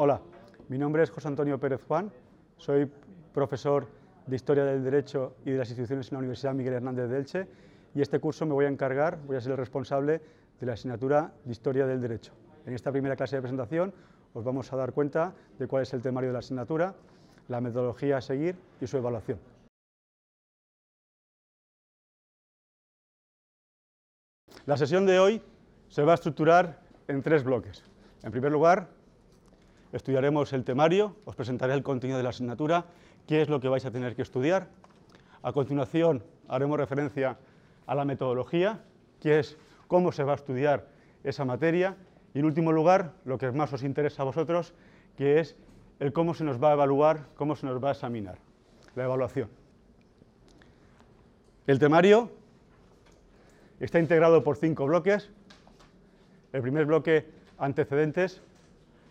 Hola, mi nombre es José Antonio Pérez Juan, soy profesor de Historia del Derecho y de las instituciones en la Universidad Miguel Hernández de Elche y este curso me voy a encargar, voy a ser el responsable de la asignatura de Historia del Derecho. En esta primera clase de presentación os vamos a dar cuenta de cuál es el temario de la asignatura, la metodología a seguir y su evaluación. La sesión de hoy se va a estructurar en tres bloques. En primer lugar, estudiaremos el temario, os presentaré el contenido de la asignatura, qué es lo que vais a tener que estudiar. A continuación, haremos referencia a la metodología, que es cómo se va a estudiar esa materia. Y en último lugar, lo que más os interesa a vosotros, que es el cómo se nos va a evaluar, cómo se nos va a examinar, la evaluación. El temario está integrado por cinco bloques. El primer bloque, antecedentes,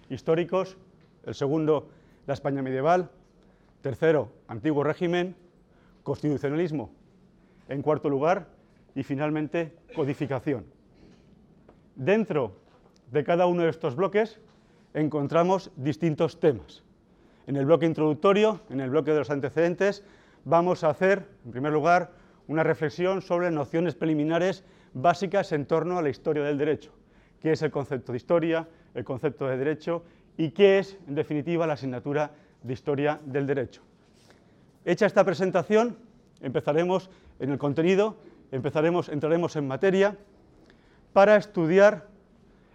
históricos, el segundo, la España medieval, tercero, antiguo régimen, constitucionalismo, en cuarto lugar, y finalmente, codificación. Dentro de cada uno de estos bloques encontramos distintos temas. En el bloque introductorio, en el bloque de los antecedentes, vamos a hacer, en primer lugar, una reflexión sobre nociones preliminares básicas en torno a la historia del derecho. ¿Qué es el concepto de historia? el concepto de derecho y qué es, en definitiva, la asignatura de historia del derecho. Hecha esta presentación, empezaremos en el contenido, empezaremos, entraremos en materia para estudiar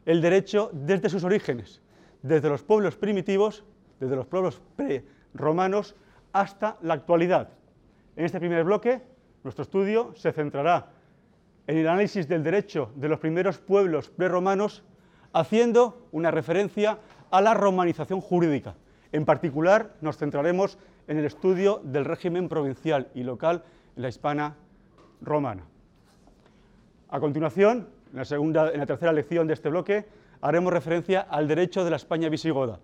el derecho desde sus orígenes, desde los pueblos primitivos, desde los pueblos pre-romanos hasta la actualidad. En este primer bloque, nuestro estudio se centrará en el análisis del derecho de los primeros pueblos preromanos haciendo una referencia a la romanización jurídica. En particular, nos centraremos en el estudio del régimen provincial y local en la hispana romana. A continuación, en la, segunda, en la tercera lección de este bloque, haremos referencia al derecho de la España visigoda,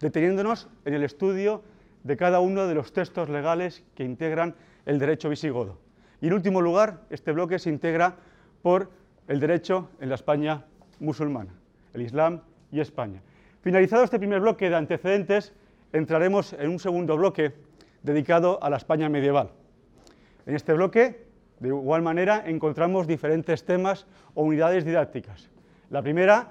deteniéndonos en el estudio de cada uno de los textos legales que integran el derecho visigodo. Y en último lugar, este bloque se integra por el derecho en la España musulmana el Islam y España. Finalizado este primer bloque de antecedentes, entraremos en un segundo bloque dedicado a la España medieval. En este bloque, de igual manera, encontramos diferentes temas o unidades didácticas. La primera,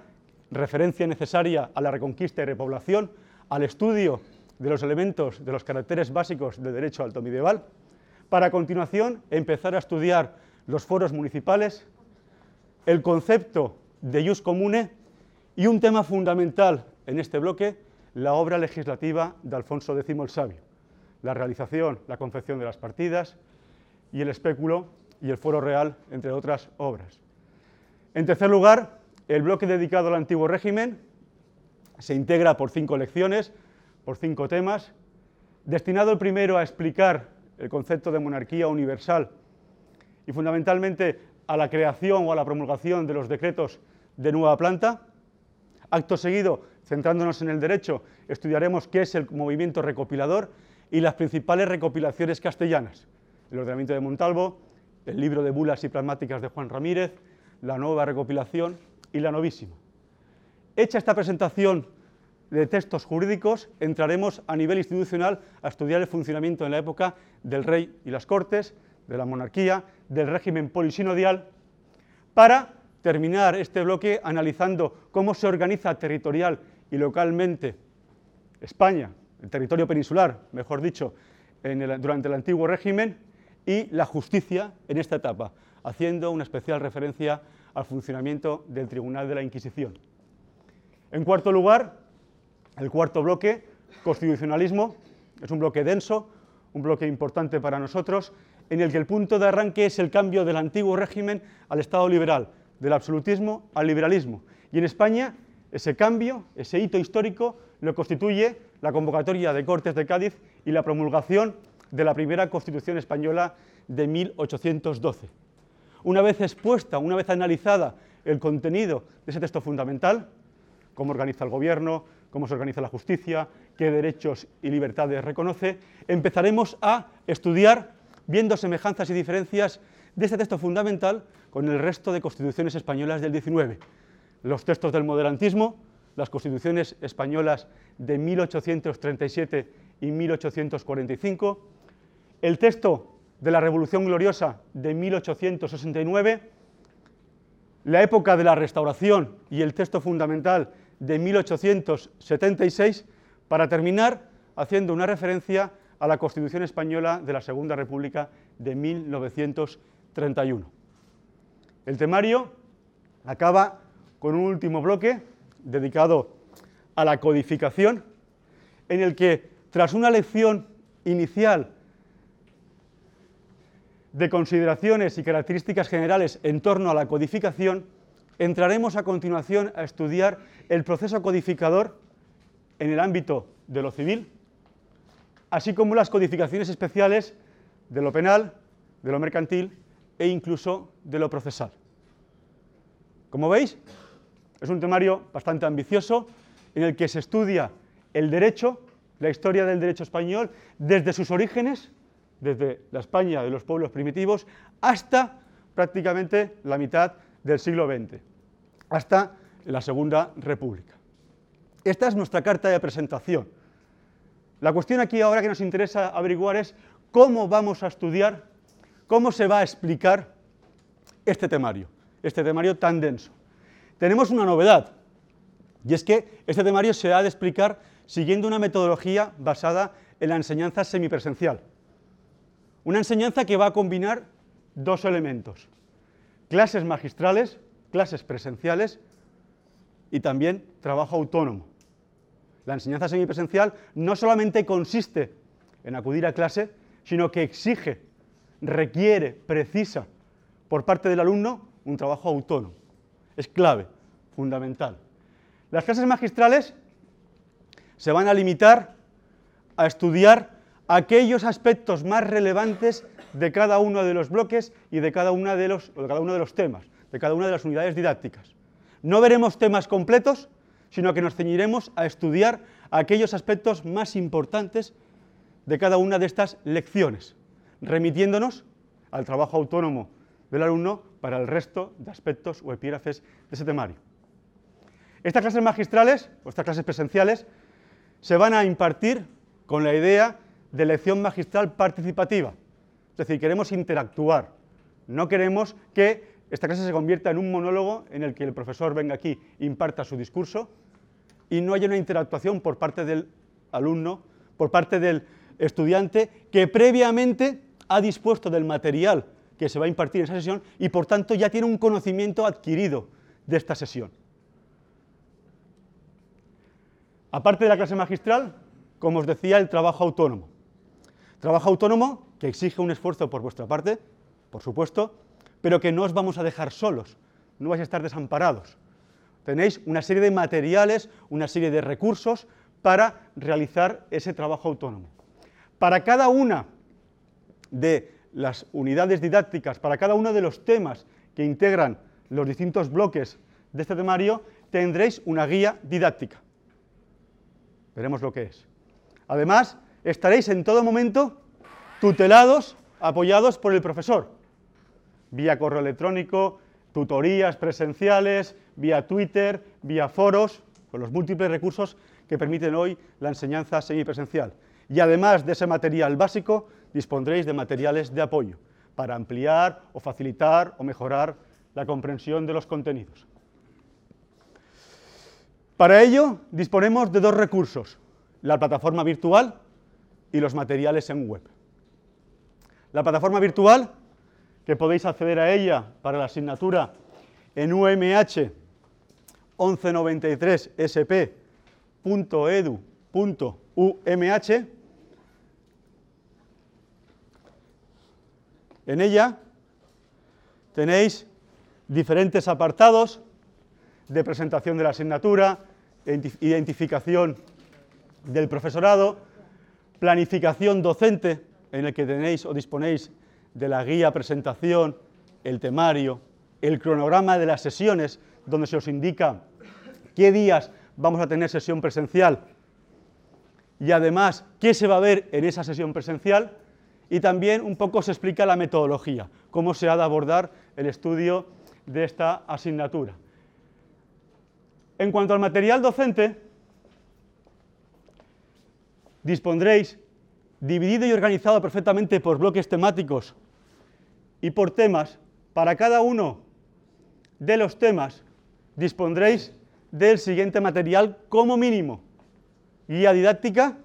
referencia necesaria a la reconquista y repoblación, al estudio de los elementos, de los caracteres básicos del derecho alto medieval, para a continuación empezar a estudiar los foros municipales, el concepto de jus comune y un tema fundamental en este bloque, la obra legislativa de Alfonso X el Sabio, la realización, la confección de las partidas y el espéculo y el foro real, entre otras obras. En tercer lugar, el bloque dedicado al antiguo régimen se integra por cinco lecciones, por cinco temas, destinado el primero a explicar el concepto de monarquía universal y fundamentalmente a la creación o a la promulgación de los decretos de nueva planta, Acto seguido, centrándonos en el derecho, estudiaremos qué es el movimiento recopilador y las principales recopilaciones castellanas. El ordenamiento de Montalvo, el libro de bulas y pragmáticas de Juan Ramírez, la nueva recopilación y la novísima. Hecha esta presentación de textos jurídicos, entraremos a nivel institucional a estudiar el funcionamiento en la época del rey y las cortes, de la monarquía, del régimen polisinodial, para terminar este bloque analizando cómo se organiza territorial y localmente España, el territorio peninsular, mejor dicho, durante el antiguo régimen, y la justicia en esta etapa, haciendo una especial referencia al funcionamiento del Tribunal de la Inquisición. En cuarto lugar, el cuarto bloque, constitucionalismo, es un bloque denso, un bloque importante para nosotros, en el que el punto de arranque es el cambio del antiguo régimen al Estado liberal, del absolutismo al liberalismo. Y en España ese cambio, ese hito histórico, lo constituye la convocatoria de Cortes de Cádiz y la promulgación de la primera Constitución española de 1812. Una vez expuesta, una vez analizada el contenido de ese texto fundamental, cómo organiza el gobierno, cómo se organiza la justicia, qué derechos y libertades reconoce, empezaremos a estudiar, viendo semejanzas y diferencias de este texto fundamental con el resto de constituciones españolas del XIX. Los textos del moderantismo, las constituciones españolas de 1837 y 1845, el texto de la Revolución Gloriosa de 1869, la época de la Restauración y el texto fundamental de 1876, para terminar haciendo una referencia a la Constitución Española de la Segunda República de 1931. El temario acaba con un último bloque dedicado a la codificación, en el que, tras una lección inicial de consideraciones y características generales en torno a la codificación, entraremos a continuación a estudiar el proceso codificador en el ámbito de lo civil, así como las codificaciones especiales de lo penal, de lo mercantil e incluso de lo procesal. Como veis, es un temario bastante ambicioso en el que se estudia el derecho, la historia del derecho español, desde sus orígenes desde la España de los pueblos primitivos hasta prácticamente la mitad del siglo XX, hasta la Segunda República. Esta es nuestra carta de presentación. La cuestión aquí ahora que nos interesa averiguar es cómo vamos a estudiar, cómo se va a explicar este temario, este temario tan denso. Tenemos una novedad, y es que este temario se ha de explicar siguiendo una metodología basada en la enseñanza semipresencial. Una enseñanza que va a combinar dos elementos, clases magistrales, clases presenciales y también trabajo autónomo. La enseñanza semipresencial no solamente consiste en acudir a clase, sino que exige, requiere, precisa por parte del alumno un trabajo autónomo. Es clave, fundamental. Las clases magistrales se van a limitar a estudiar aquellos aspectos más relevantes de cada uno de los bloques y de cada, de los, cada uno de los temas, de cada una de las unidades didácticas. No veremos temas completos, sino que nos ceñiremos a estudiar aquellos aspectos más importantes de cada una de estas lecciones, remitiéndonos al trabajo autónomo del alumno para el resto de aspectos o epígrafes de ese temario. Estas clases magistrales, o estas clases presenciales, se van a impartir con la idea de lección magistral participativa. Es decir, queremos interactuar. No queremos que esta clase se convierta en un monólogo en el que el profesor venga aquí, imparta su discurso y no haya una interactuación por parte del alumno, por parte del estudiante que previamente ha dispuesto del material que se va a impartir en esa sesión y por tanto ya tiene un conocimiento adquirido de esta sesión. Aparte de la clase magistral, como os decía, el trabajo autónomo. Trabajo autónomo que exige un esfuerzo por vuestra parte, por supuesto, pero que no os vamos a dejar solos, no vais a estar desamparados. Tenéis una serie de materiales, una serie de recursos para realizar ese trabajo autónomo. Para cada una de las unidades didácticas, para cada uno de los temas que integran los distintos bloques de este temario, tendréis una guía didáctica. Veremos lo que es. Además, estaréis en todo momento tutelados, apoyados por el profesor, vía correo electrónico, tutorías presenciales, vía Twitter, vía foros, con los múltiples recursos que permiten hoy la enseñanza semipresencial. Y además de ese material básico, dispondréis de materiales de apoyo para ampliar o facilitar o mejorar la comprensión de los contenidos. Para ello disponemos de dos recursos, la plataforma virtual y los materiales en web. La plataforma virtual, que podéis acceder a ella para la asignatura en UMH 1193 sp.edu.umh, en ella tenéis diferentes apartados de presentación de la asignatura, identificación del profesorado, planificación docente, en el que tenéis o disponéis de la guía presentación, el temario, el cronograma de las sesiones, donde se os indica qué días vamos a tener sesión presencial y además qué se va a ver en esa sesión presencial y también un poco se explica la metodología, cómo se ha de abordar el estudio de esta asignatura. En cuanto al material docente, dispondréis, dividido y organizado perfectamente por bloques temáticos y por temas, para cada uno de los temas dispondréis del siguiente material como mínimo. Guía didáctica,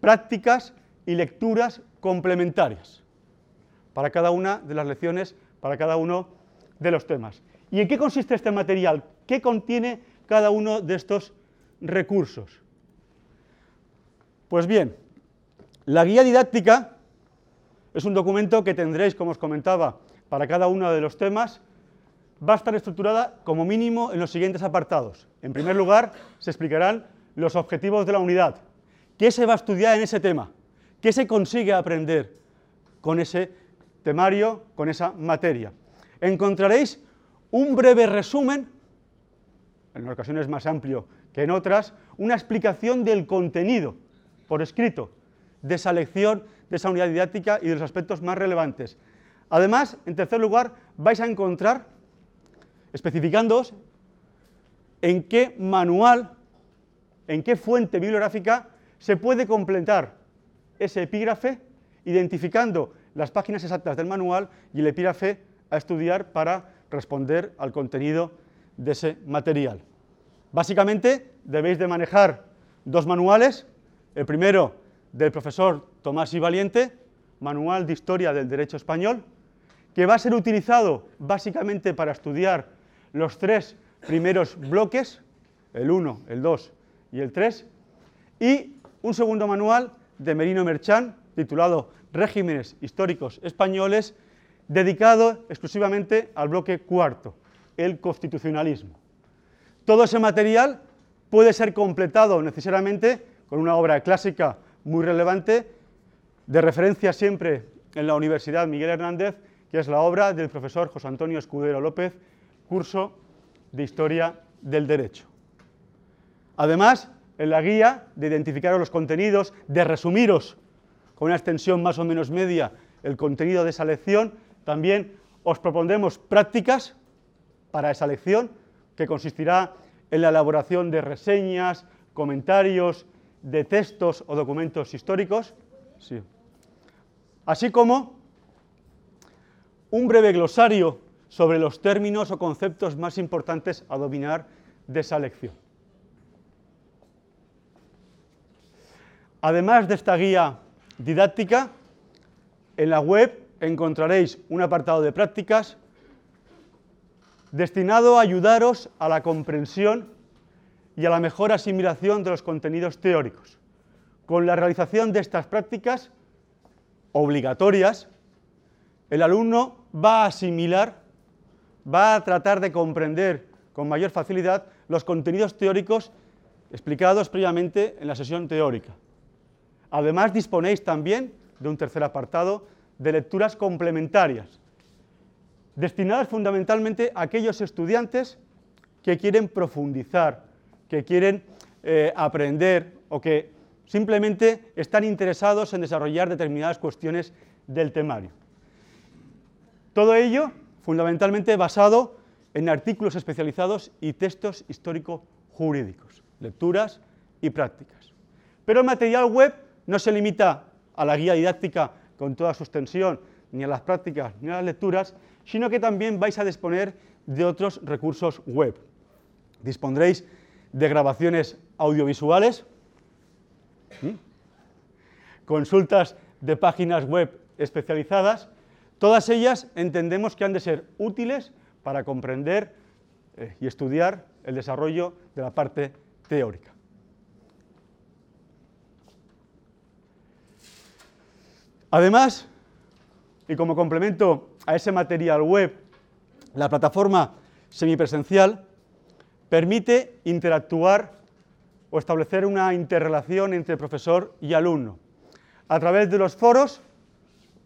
prácticas y lecturas complementarias para cada una de las lecciones, para cada uno de los temas. ¿Y en qué consiste este material? ¿Qué contiene cada uno de estos recursos? Pues bien, la guía didáctica es un documento que tendréis, como os comentaba, para cada uno de los temas. Va a estar estructurada como mínimo en los siguientes apartados. En primer lugar, se explicarán los objetivos de la unidad. ¿Qué se va a estudiar en ese tema? ¿Qué se consigue aprender con ese temario, con esa materia? Encontraréis un breve resumen, en ocasiones más amplio que en otras, una explicación del contenido por escrito de esa lección, de esa unidad didáctica y de los aspectos más relevantes. Además, en tercer lugar, vais a encontrar, especificándoos, en qué manual, en qué fuente bibliográfica se puede completar ese epígrafe identificando las páginas exactas del manual y el epígrafe a estudiar para responder al contenido de ese material. Básicamente debéis de manejar dos manuales, el primero del profesor Tomás y Valiente, Manual de Historia del Derecho Español, que va a ser utilizado básicamente para estudiar los tres primeros bloques, el 1, el 2 y el 3, y un segundo manual de Merino Merchán, titulado Regímenes Históricos Españoles, dedicado exclusivamente al bloque cuarto, el constitucionalismo. Todo ese material puede ser completado necesariamente con una obra clásica muy relevante, de referencia siempre en la Universidad Miguel Hernández, que es la obra del profesor José Antonio Escudero López, curso de Historia del Derecho. Además, en la guía de identificar los contenidos, de resumiros con una extensión más o menos media el contenido de esa lección, también os propondremos prácticas para esa lección, que consistirá en la elaboración de reseñas, comentarios, de textos o documentos históricos, así como un breve glosario sobre los términos o conceptos más importantes a dominar de esa lección. Además de esta guía didáctica, en la web encontraréis un apartado de prácticas destinado a ayudaros a la comprensión y a la mejor asimilación de los contenidos teóricos. Con la realización de estas prácticas obligatorias, el alumno va a asimilar, va a tratar de comprender con mayor facilidad los contenidos teóricos explicados previamente en la sesión teórica. Además, disponéis también de un tercer apartado de lecturas complementarias, destinadas fundamentalmente a aquellos estudiantes que quieren profundizar que quieren eh, aprender o que simplemente están interesados en desarrollar determinadas cuestiones del temario. Todo ello fundamentalmente basado en artículos especializados y textos histórico-jurídicos, lecturas y prácticas. Pero el material web no se limita a la guía didáctica con toda su extensión, ni a las prácticas, ni a las lecturas, sino que también vais a disponer de otros recursos web. Dispondréis de grabaciones audiovisuales, consultas de páginas web especializadas, todas ellas entendemos que han de ser útiles para comprender eh, y estudiar el desarrollo de la parte teórica. Además, y como complemento a ese material web, la plataforma semipresencial permite interactuar o establecer una interrelación entre profesor y alumno. A través de los foros,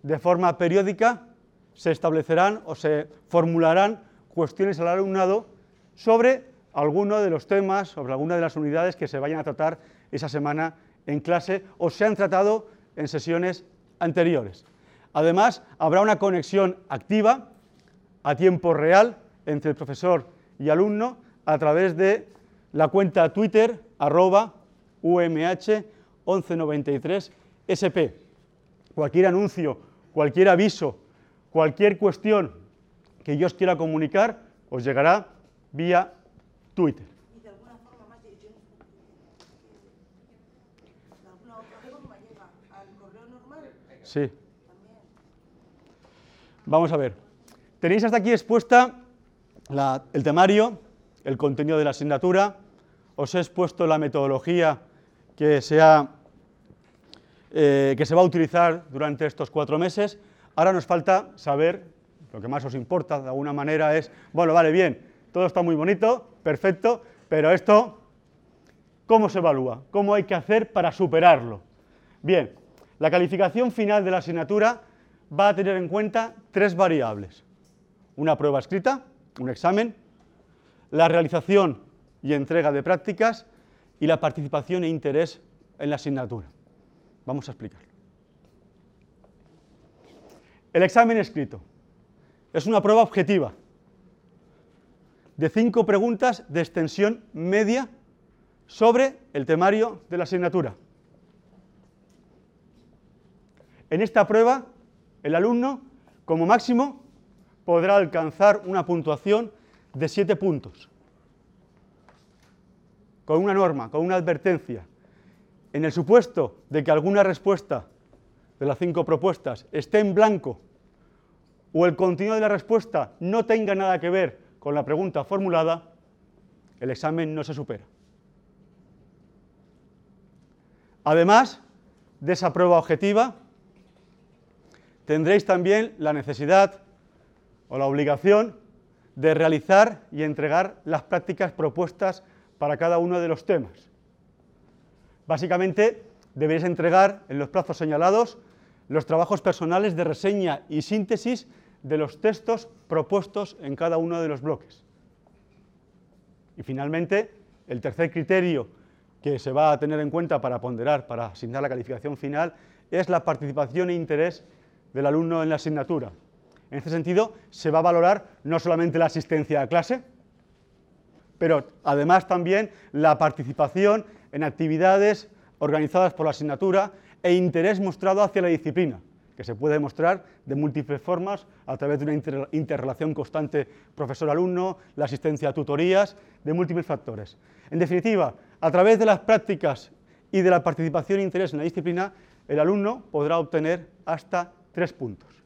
de forma periódica, se establecerán o se formularán cuestiones al alumnado sobre alguno de los temas, sobre alguna de las unidades que se vayan a tratar esa semana en clase o se han tratado en sesiones anteriores. Además, habrá una conexión activa a tiempo real entre el profesor y alumno a través de la cuenta Twitter arroba UMH1193SP. Cualquier anuncio, cualquier aviso, cualquier cuestión que yo os quiera comunicar, os llegará vía Twitter. Y de alguna forma más de yo, de alguna otra forma llega al correo normal Sí. Vamos a ver. Tenéis hasta aquí expuesta la- el temario, el contenido de la asignatura. Os he expuesto la metodología que se, eh, que se va a utilizar durante estos cuatro meses. Ahora nos falta saber, lo que más os importa de alguna manera es, bueno, vale, bien, todo está muy bonito, perfecto, pero esto, ¿cómo se evalúa? ¿Cómo hay que hacer para superarlo? Bien, la calificación final de la asignatura va a tener en cuenta tres variables. Una prueba escrita, un examen, la realización y entrega de prácticas y la participación e interés en la asignatura. Vamos a explicarlo. El examen escrito es una prueba objetiva de cinco preguntas de extensión media sobre el temario de la asignatura. En esta prueba, el alumno, como máximo, podrá alcanzar una puntuación de 7 puntos, con una norma, con una advertencia. En el supuesto de que alguna respuesta de las cinco propuestas esté en blanco o el contenido de la respuesta no tenga nada que ver con la pregunta formulada, el examen no se supera. Además de esa prueba objetiva, tendréis también la necesidad o la obligación de realizar y entregar las prácticas propuestas para cada uno de los temas. Básicamente, deberéis entregar en los plazos señalados los trabajos personales de reseña y síntesis de los textos propuestos en cada uno de los bloques. Y finalmente, el tercer criterio que se va a tener en cuenta para ponderar, para asignar la calificación final, es la participación e interés del alumno en la asignatura. En este sentido, se va a valorar no solamente la asistencia a clase, pero además también la participación en actividades organizadas por la asignatura e interés mostrado hacia la disciplina, que se puede mostrar de múltiples formas a través de una inter- interrelación constante profesor-alumno, la asistencia a tutorías, de múltiples factores. En definitiva, a través de las prácticas y de la participación e interés en la disciplina, el alumno podrá obtener hasta tres puntos.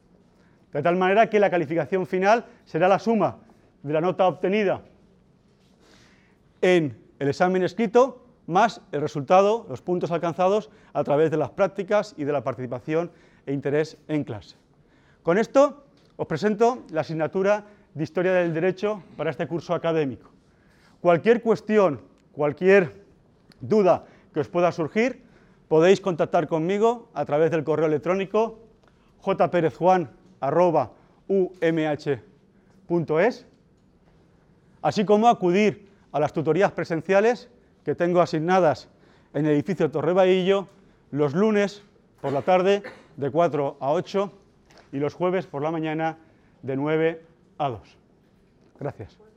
De tal manera que la calificación final será la suma de la nota obtenida en el examen escrito más el resultado, los puntos alcanzados a través de las prácticas y de la participación e interés en clase. Con esto os presento la asignatura de Historia del Derecho para este curso académico. Cualquier cuestión, cualquier duda que os pueda surgir, podéis contactar conmigo a través del correo electrónico jperezjuan.umh.es, así como acudir a las tutorías presenciales que tengo asignadas en el edificio Torre Bahillo los lunes por la tarde de 4 a 8 y los jueves por la mañana de 9 a 2. Gracias.